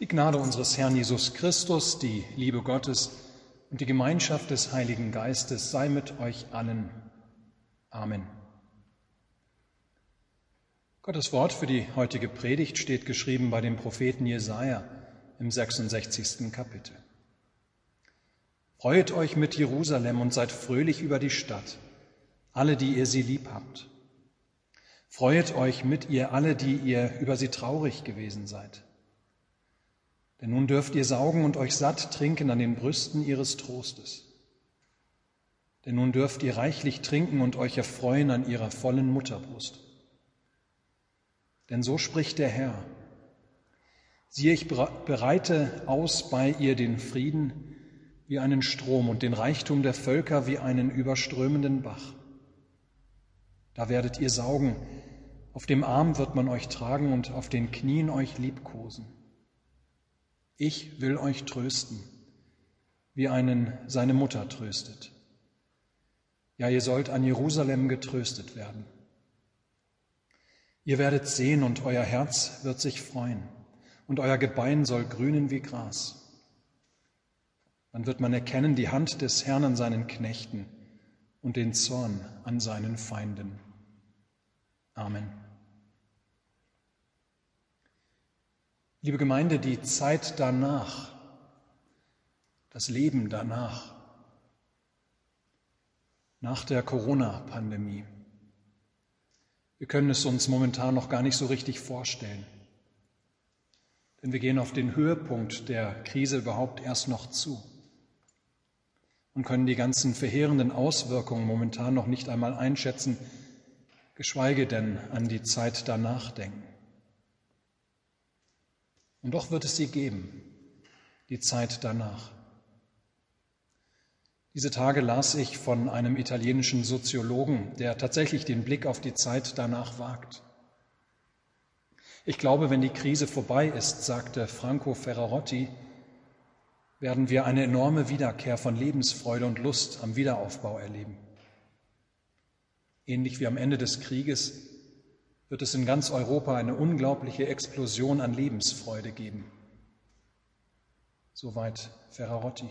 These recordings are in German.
Die Gnade unseres Herrn Jesus Christus, die Liebe Gottes und die Gemeinschaft des Heiligen Geistes sei mit euch allen. Amen. Gottes Wort für die heutige Predigt steht geschrieben bei dem Propheten Jesaja im 66. Kapitel. Freut euch mit Jerusalem und seid fröhlich über die Stadt, alle, die ihr sie lieb habt. Freut euch mit ihr alle, die ihr über sie traurig gewesen seid. Denn nun dürft ihr saugen und euch satt trinken an den Brüsten ihres Trostes. Denn nun dürft ihr reichlich trinken und euch erfreuen an ihrer vollen Mutterbrust. Denn so spricht der Herr. Siehe, ich bereite aus bei ihr den Frieden wie einen Strom und den Reichtum der Völker wie einen überströmenden Bach. Da werdet ihr saugen, auf dem Arm wird man euch tragen und auf den Knien euch liebkosen. Ich will euch trösten, wie einen seine Mutter tröstet. Ja, ihr sollt an Jerusalem getröstet werden. Ihr werdet sehen und euer Herz wird sich freuen und euer Gebein soll grünen wie Gras. Dann wird man erkennen die Hand des Herrn an seinen Knechten und den Zorn an seinen Feinden. Amen. Liebe Gemeinde, die Zeit danach, das Leben danach, nach der Corona-Pandemie, wir können es uns momentan noch gar nicht so richtig vorstellen. Denn wir gehen auf den Höhepunkt der Krise überhaupt erst noch zu und können die ganzen verheerenden Auswirkungen momentan noch nicht einmal einschätzen, geschweige denn an die Zeit danach denken. Und doch wird es sie geben, die Zeit danach. Diese Tage las ich von einem italienischen Soziologen, der tatsächlich den Blick auf die Zeit danach wagt. Ich glaube, wenn die Krise vorbei ist, sagte Franco Ferrarotti, werden wir eine enorme Wiederkehr von Lebensfreude und Lust am Wiederaufbau erleben. Ähnlich wie am Ende des Krieges wird es in ganz Europa eine unglaubliche Explosion an Lebensfreude geben. Soweit Ferrarotti.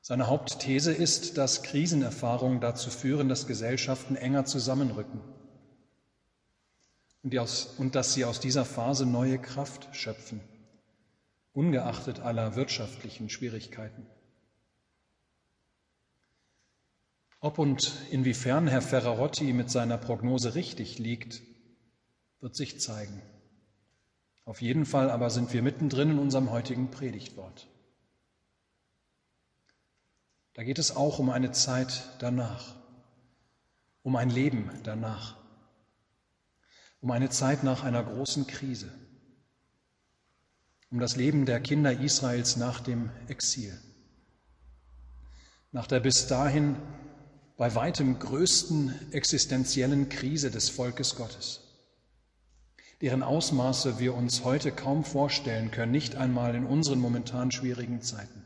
Seine Hauptthese ist, dass Krisenerfahrungen dazu führen, dass Gesellschaften enger zusammenrücken und, aus, und dass sie aus dieser Phase neue Kraft schöpfen, ungeachtet aller wirtschaftlichen Schwierigkeiten. Ob und inwiefern Herr Ferrarotti mit seiner Prognose richtig liegt, wird sich zeigen. Auf jeden Fall aber sind wir mittendrin in unserem heutigen Predigtwort. Da geht es auch um eine Zeit danach, um ein Leben danach, um eine Zeit nach einer großen Krise, um das Leben der Kinder Israels nach dem Exil, nach der bis dahin bei weitem größten existenziellen Krise des Volkes Gottes, deren Ausmaße wir uns heute kaum vorstellen können, nicht einmal in unseren momentan schwierigen Zeiten.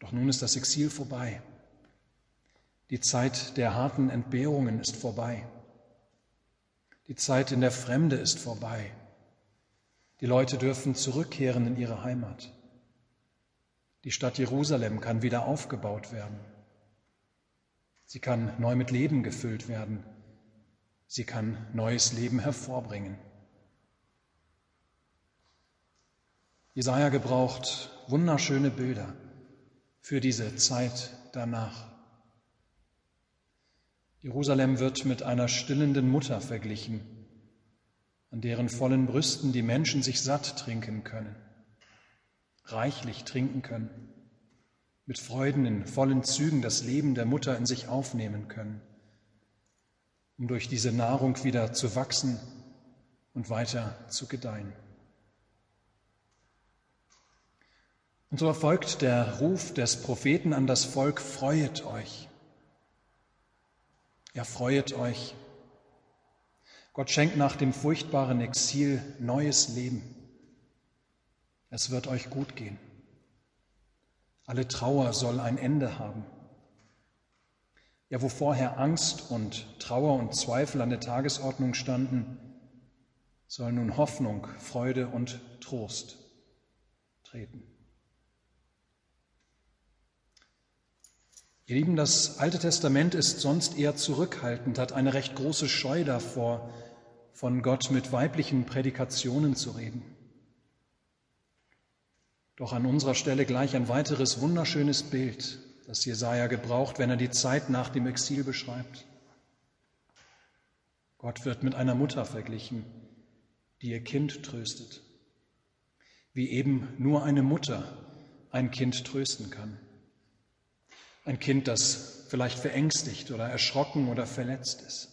Doch nun ist das Exil vorbei. Die Zeit der harten Entbehrungen ist vorbei. Die Zeit in der Fremde ist vorbei. Die Leute dürfen zurückkehren in ihre Heimat. Die Stadt Jerusalem kann wieder aufgebaut werden. Sie kann neu mit Leben gefüllt werden. Sie kann neues Leben hervorbringen. Jesaja gebraucht wunderschöne Bilder für diese Zeit danach. Jerusalem wird mit einer stillenden Mutter verglichen, an deren vollen Brüsten die Menschen sich satt trinken können reichlich trinken können, mit Freuden in vollen Zügen das Leben der Mutter in sich aufnehmen können, um durch diese Nahrung wieder zu wachsen und weiter zu gedeihen. Und so erfolgt der Ruf des Propheten an das Volk, freuet euch. Ja, freuet euch. Gott schenkt nach dem furchtbaren Exil neues Leben. Es wird euch gut gehen. Alle Trauer soll ein Ende haben. Ja, wo vorher Angst und Trauer und Zweifel an der Tagesordnung standen, soll nun Hoffnung, Freude und Trost treten. Ihr Lieben, das Alte Testament ist sonst eher zurückhaltend, hat eine recht große Scheu davor, von Gott mit weiblichen Prädikationen zu reden. Doch an unserer Stelle gleich ein weiteres wunderschönes Bild, das Jesaja gebraucht, wenn er die Zeit nach dem Exil beschreibt. Gott wird mit einer Mutter verglichen, die ihr Kind tröstet, wie eben nur eine Mutter ein Kind trösten kann. Ein Kind, das vielleicht verängstigt oder erschrocken oder verletzt ist.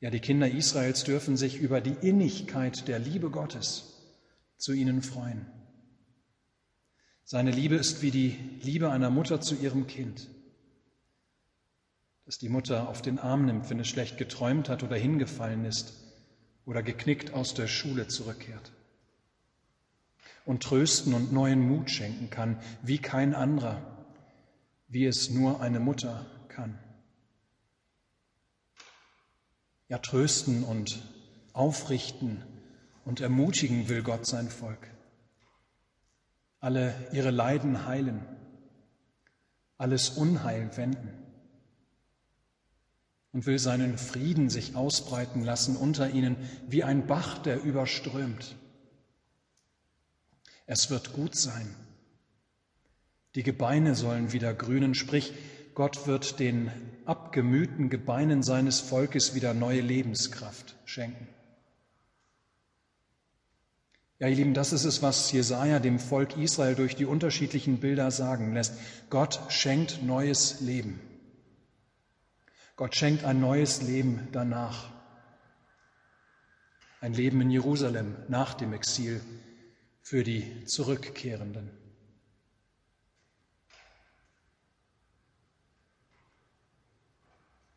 Ja, die Kinder Israels dürfen sich über die Innigkeit der Liebe Gottes zu ihnen freuen. Seine Liebe ist wie die Liebe einer Mutter zu ihrem Kind, das die Mutter auf den Arm nimmt, wenn es schlecht geträumt hat oder hingefallen ist oder geknickt aus der Schule zurückkehrt und trösten und neuen Mut schenken kann, wie kein anderer, wie es nur eine Mutter kann. Ja, trösten und aufrichten und ermutigen will Gott sein Volk. Alle ihre Leiden heilen, alles Unheil wenden und will seinen Frieden sich ausbreiten lassen unter ihnen wie ein Bach, der überströmt. Es wird gut sein. Die Gebeine sollen wieder grünen, sprich, Gott wird den abgemühten Gebeinen seines Volkes wieder neue Lebenskraft schenken. Ja, ihr Lieben, das ist es, was Jesaja dem Volk Israel durch die unterschiedlichen Bilder sagen lässt. Gott schenkt neues Leben. Gott schenkt ein neues Leben danach. Ein Leben in Jerusalem nach dem Exil, für die Zurückkehrenden.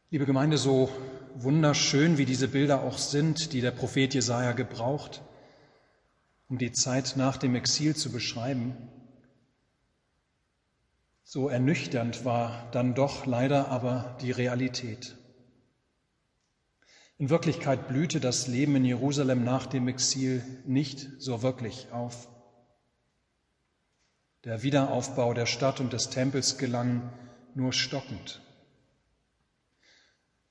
Liebe Gemeinde, so wunderschön wie diese Bilder auch sind, die der Prophet Jesaja gebraucht, um die Zeit nach dem Exil zu beschreiben, so ernüchternd war dann doch leider aber die Realität. In Wirklichkeit blühte das Leben in Jerusalem nach dem Exil nicht so wirklich auf. Der Wiederaufbau der Stadt und des Tempels gelang nur stockend.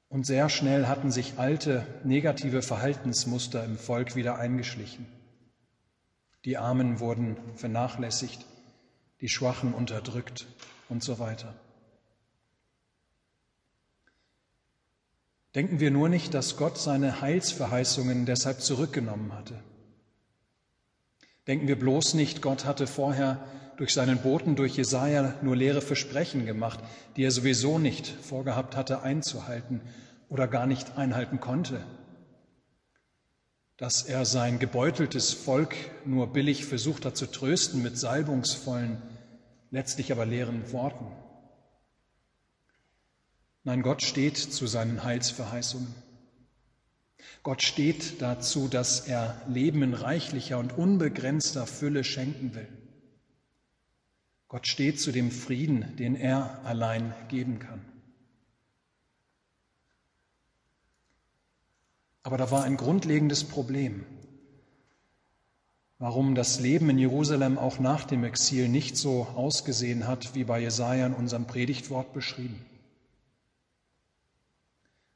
Und sehr schnell hatten sich alte negative Verhaltensmuster im Volk wieder eingeschlichen. Die Armen wurden vernachlässigt, die Schwachen unterdrückt und so weiter. Denken wir nur nicht, dass Gott seine Heilsverheißungen deshalb zurückgenommen hatte. Denken wir bloß nicht, Gott hatte vorher durch seinen Boten, durch Jesaja nur leere Versprechen gemacht, die er sowieso nicht vorgehabt hatte einzuhalten oder gar nicht einhalten konnte. Dass er sein gebeuteltes Volk nur billig versucht hat zu trösten mit salbungsvollen, letztlich aber leeren Worten. Nein, Gott steht zu seinen Heilsverheißungen. Gott steht dazu, dass er Leben in reichlicher und unbegrenzter Fülle schenken will. Gott steht zu dem Frieden, den er allein geben kann. Aber da war ein grundlegendes Problem, warum das Leben in Jerusalem auch nach dem Exil nicht so ausgesehen hat, wie bei Jesaja in unserem Predigtwort beschrieben.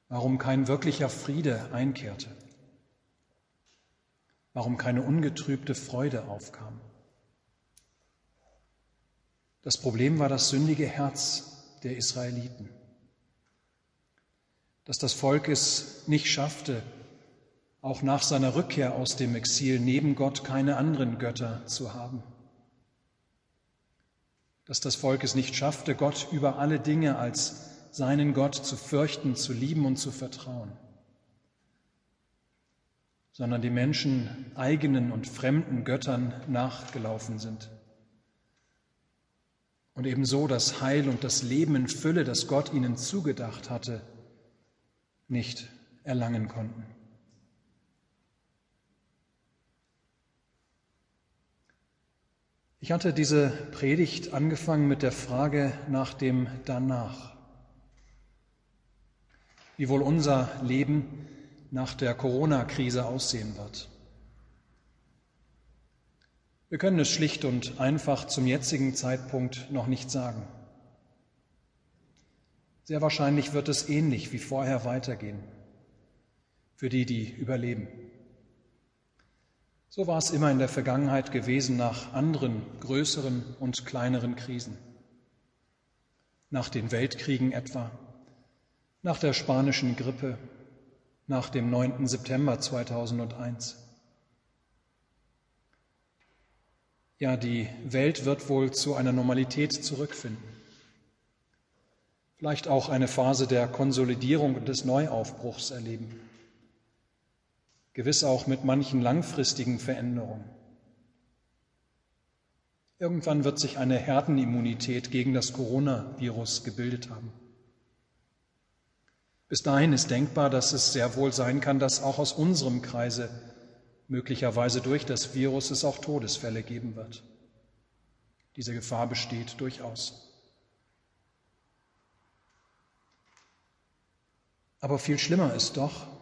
Warum kein wirklicher Friede einkehrte, warum keine ungetrübte Freude aufkam. Das Problem war das sündige Herz der Israeliten, dass das Volk es nicht schaffte, auch nach seiner Rückkehr aus dem Exil neben Gott keine anderen Götter zu haben. Dass das Volk es nicht schaffte, Gott über alle Dinge als seinen Gott zu fürchten, zu lieben und zu vertrauen, sondern die Menschen eigenen und fremden Göttern nachgelaufen sind. Und ebenso das Heil und das Leben in Fülle, das Gott ihnen zugedacht hatte, nicht erlangen konnten. Ich hatte diese Predigt angefangen mit der Frage nach dem Danach wie wohl unser Leben nach der Corona-Krise aussehen wird. Wir können es schlicht und einfach zum jetzigen Zeitpunkt noch nicht sagen. Sehr wahrscheinlich wird es ähnlich wie vorher weitergehen für die, die überleben. So war es immer in der Vergangenheit gewesen nach anderen größeren und kleineren Krisen. Nach den Weltkriegen etwa, nach der spanischen Grippe, nach dem 9. September 2001. Ja, die Welt wird wohl zu einer Normalität zurückfinden. Vielleicht auch eine Phase der Konsolidierung und des Neuaufbruchs erleben. Gewiss auch mit manchen langfristigen Veränderungen. Irgendwann wird sich eine Herdenimmunität gegen das Coronavirus gebildet haben. Bis dahin ist denkbar, dass es sehr wohl sein kann, dass auch aus unserem Kreise möglicherweise durch das Virus es auch Todesfälle geben wird. Diese Gefahr besteht durchaus. Aber viel schlimmer ist doch,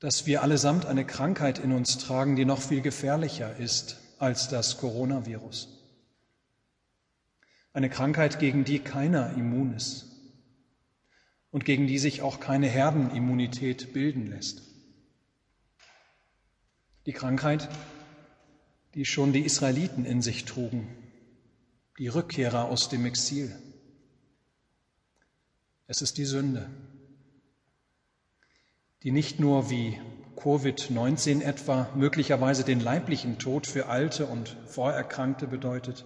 dass wir allesamt eine Krankheit in uns tragen, die noch viel gefährlicher ist als das Coronavirus. Eine Krankheit, gegen die keiner immun ist und gegen die sich auch keine Herdenimmunität bilden lässt. Die Krankheit, die schon die Israeliten in sich trugen, die Rückkehrer aus dem Exil. Es ist die Sünde, die nicht nur wie Covid-19 etwa möglicherweise den leiblichen Tod für Alte und Vorerkrankte bedeutet,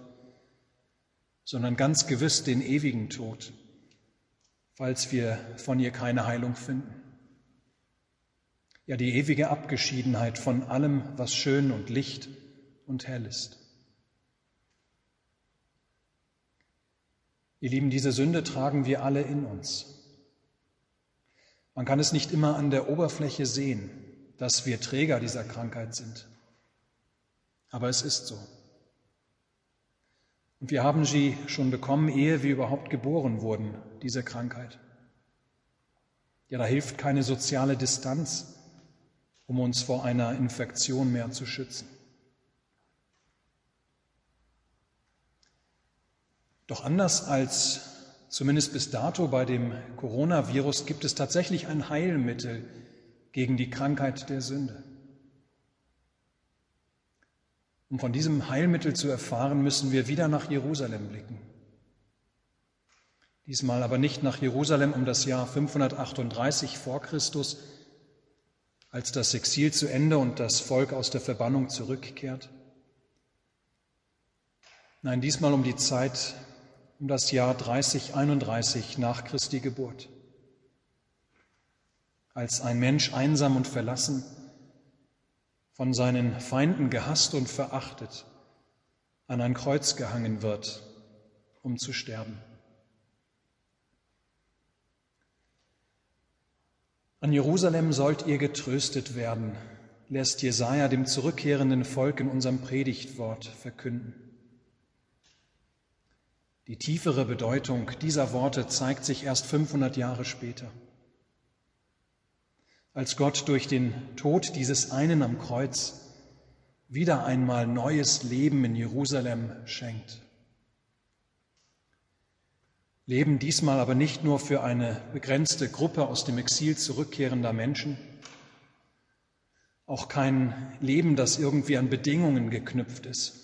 sondern ganz gewiss den ewigen Tod, falls wir von ihr keine Heilung finden ja die ewige Abgeschiedenheit von allem, was schön und licht und hell ist. Ihr Lieben, diese Sünde tragen wir alle in uns. Man kann es nicht immer an der Oberfläche sehen, dass wir Träger dieser Krankheit sind. Aber es ist so. Und wir haben sie schon bekommen, ehe wir überhaupt geboren wurden, diese Krankheit. Ja, da hilft keine soziale Distanz, um uns vor einer Infektion mehr zu schützen. Doch anders als zumindest bis dato bei dem Coronavirus gibt es tatsächlich ein Heilmittel gegen die Krankheit der Sünde. Um von diesem Heilmittel zu erfahren, müssen wir wieder nach Jerusalem blicken. Diesmal aber nicht nach Jerusalem um das Jahr 538 vor Christus, als das Exil zu Ende und das Volk aus der Verbannung zurückkehrt? Nein, diesmal um die Zeit, um das Jahr 3031 nach Christi Geburt, als ein Mensch einsam und verlassen, von seinen Feinden gehasst und verachtet, an ein Kreuz gehangen wird, um zu sterben. An Jerusalem sollt ihr getröstet werden, lässt Jesaja dem zurückkehrenden Volk in unserem Predigtwort verkünden. Die tiefere Bedeutung dieser Worte zeigt sich erst 500 Jahre später, als Gott durch den Tod dieses einen am Kreuz wieder einmal neues Leben in Jerusalem schenkt. Leben diesmal aber nicht nur für eine begrenzte Gruppe aus dem Exil zurückkehrender Menschen, auch kein Leben, das irgendwie an Bedingungen geknüpft ist,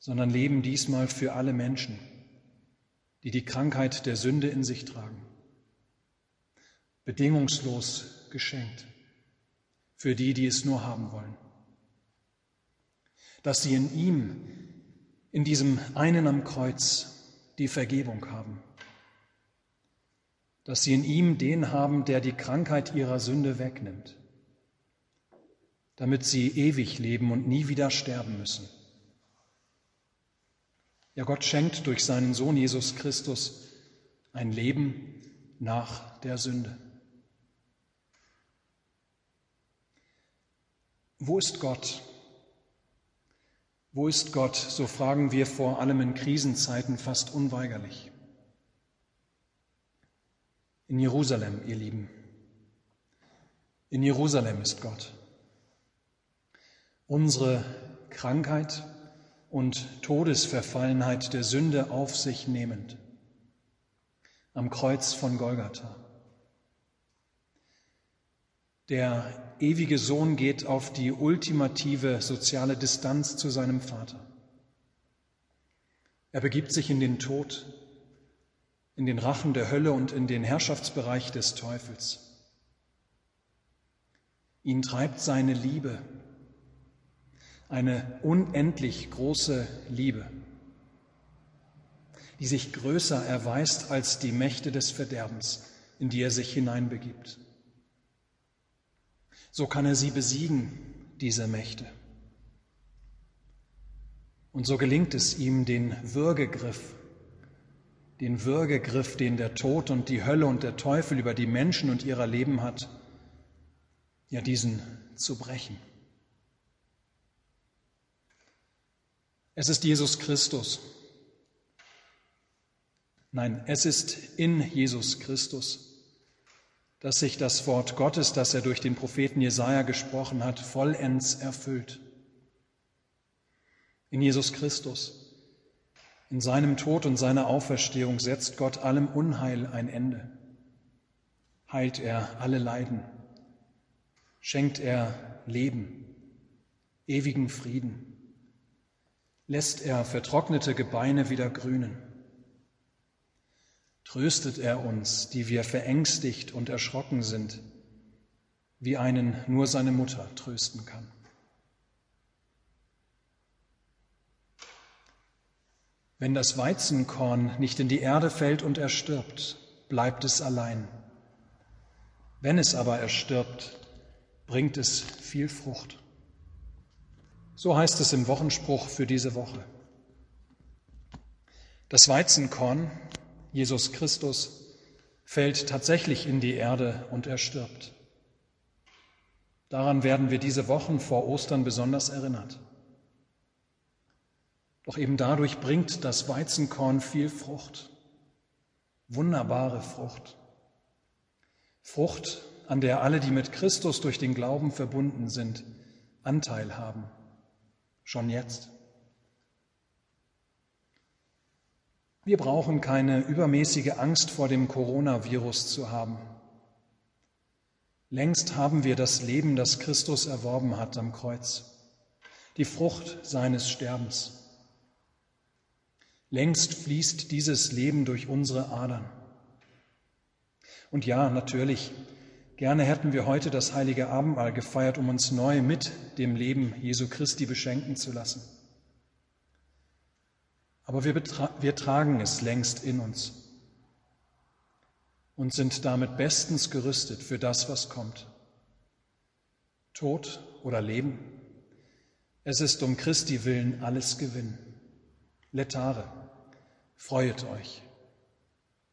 sondern Leben diesmal für alle Menschen, die die Krankheit der Sünde in sich tragen. Bedingungslos geschenkt für die, die es nur haben wollen. Dass sie in ihm in diesem einen am Kreuz die Vergebung haben, dass sie in ihm den haben, der die Krankheit ihrer Sünde wegnimmt, damit sie ewig leben und nie wieder sterben müssen. Ja, Gott schenkt durch seinen Sohn Jesus Christus ein Leben nach der Sünde. Wo ist Gott? Wo ist Gott? So fragen wir vor allem in Krisenzeiten fast unweigerlich. In Jerusalem, ihr Lieben. In Jerusalem ist Gott. Unsere Krankheit und Todesverfallenheit der Sünde auf sich nehmend. Am Kreuz von Golgatha. Der ewige Sohn geht auf die ultimative soziale Distanz zu seinem Vater. Er begibt sich in den Tod, in den Rachen der Hölle und in den Herrschaftsbereich des Teufels. Ihn treibt seine Liebe, eine unendlich große Liebe, die sich größer erweist als die Mächte des Verderbens, in die er sich hineinbegibt. So kann er sie besiegen, diese Mächte. Und so gelingt es ihm, den Würgegriff, den Würgegriff, den der Tod und die Hölle und der Teufel über die Menschen und ihrer Leben hat, ja diesen zu brechen. Es ist Jesus Christus. Nein, es ist in Jesus Christus dass sich das Wort Gottes, das er durch den Propheten Jesaja gesprochen hat, vollends erfüllt. In Jesus Christus, in seinem Tod und seiner Auferstehung setzt Gott allem Unheil ein Ende. Heilt er alle Leiden, schenkt er Leben, ewigen Frieden, lässt er vertrocknete Gebeine wieder grünen tröstet er uns, die wir verängstigt und erschrocken sind, wie einen nur seine Mutter trösten kann. Wenn das Weizenkorn nicht in die Erde fällt und erstirbt, bleibt es allein. Wenn es aber erstirbt, bringt es viel Frucht. So heißt es im Wochenspruch für diese Woche. Das Weizenkorn Jesus Christus fällt tatsächlich in die Erde und er stirbt. Daran werden wir diese Wochen vor Ostern besonders erinnert. Doch eben dadurch bringt das Weizenkorn viel Frucht, wunderbare Frucht. Frucht, an der alle, die mit Christus durch den Glauben verbunden sind, Anteil haben, schon jetzt. Wir brauchen keine übermäßige Angst vor dem Coronavirus zu haben. Längst haben wir das Leben, das Christus erworben hat am Kreuz, die Frucht seines Sterbens. Längst fließt dieses Leben durch unsere Adern. Und ja, natürlich, gerne hätten wir heute das heilige Abendmahl gefeiert, um uns neu mit dem Leben Jesu Christi beschenken zu lassen. Aber wir, wir tragen es längst in uns und sind damit bestens gerüstet für das, was kommt. Tod oder Leben, es ist um Christi willen alles Gewinn. Letare, freuet euch.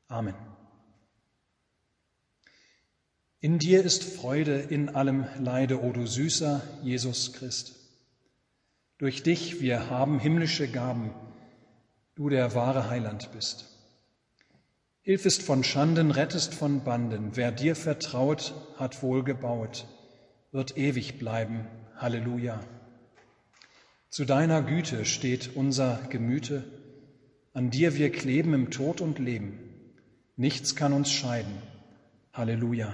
Amen. In dir ist Freude in allem Leide, o du süßer Jesus Christ. Durch dich wir haben himmlische Gaben du der wahre Heiland bist. Hilfest von Schanden, rettest von Banden. Wer dir vertraut, hat wohl gebaut, wird ewig bleiben. Halleluja. Zu deiner Güte steht unser Gemüte. An dir wir kleben im Tod und Leben. Nichts kann uns scheiden. Halleluja.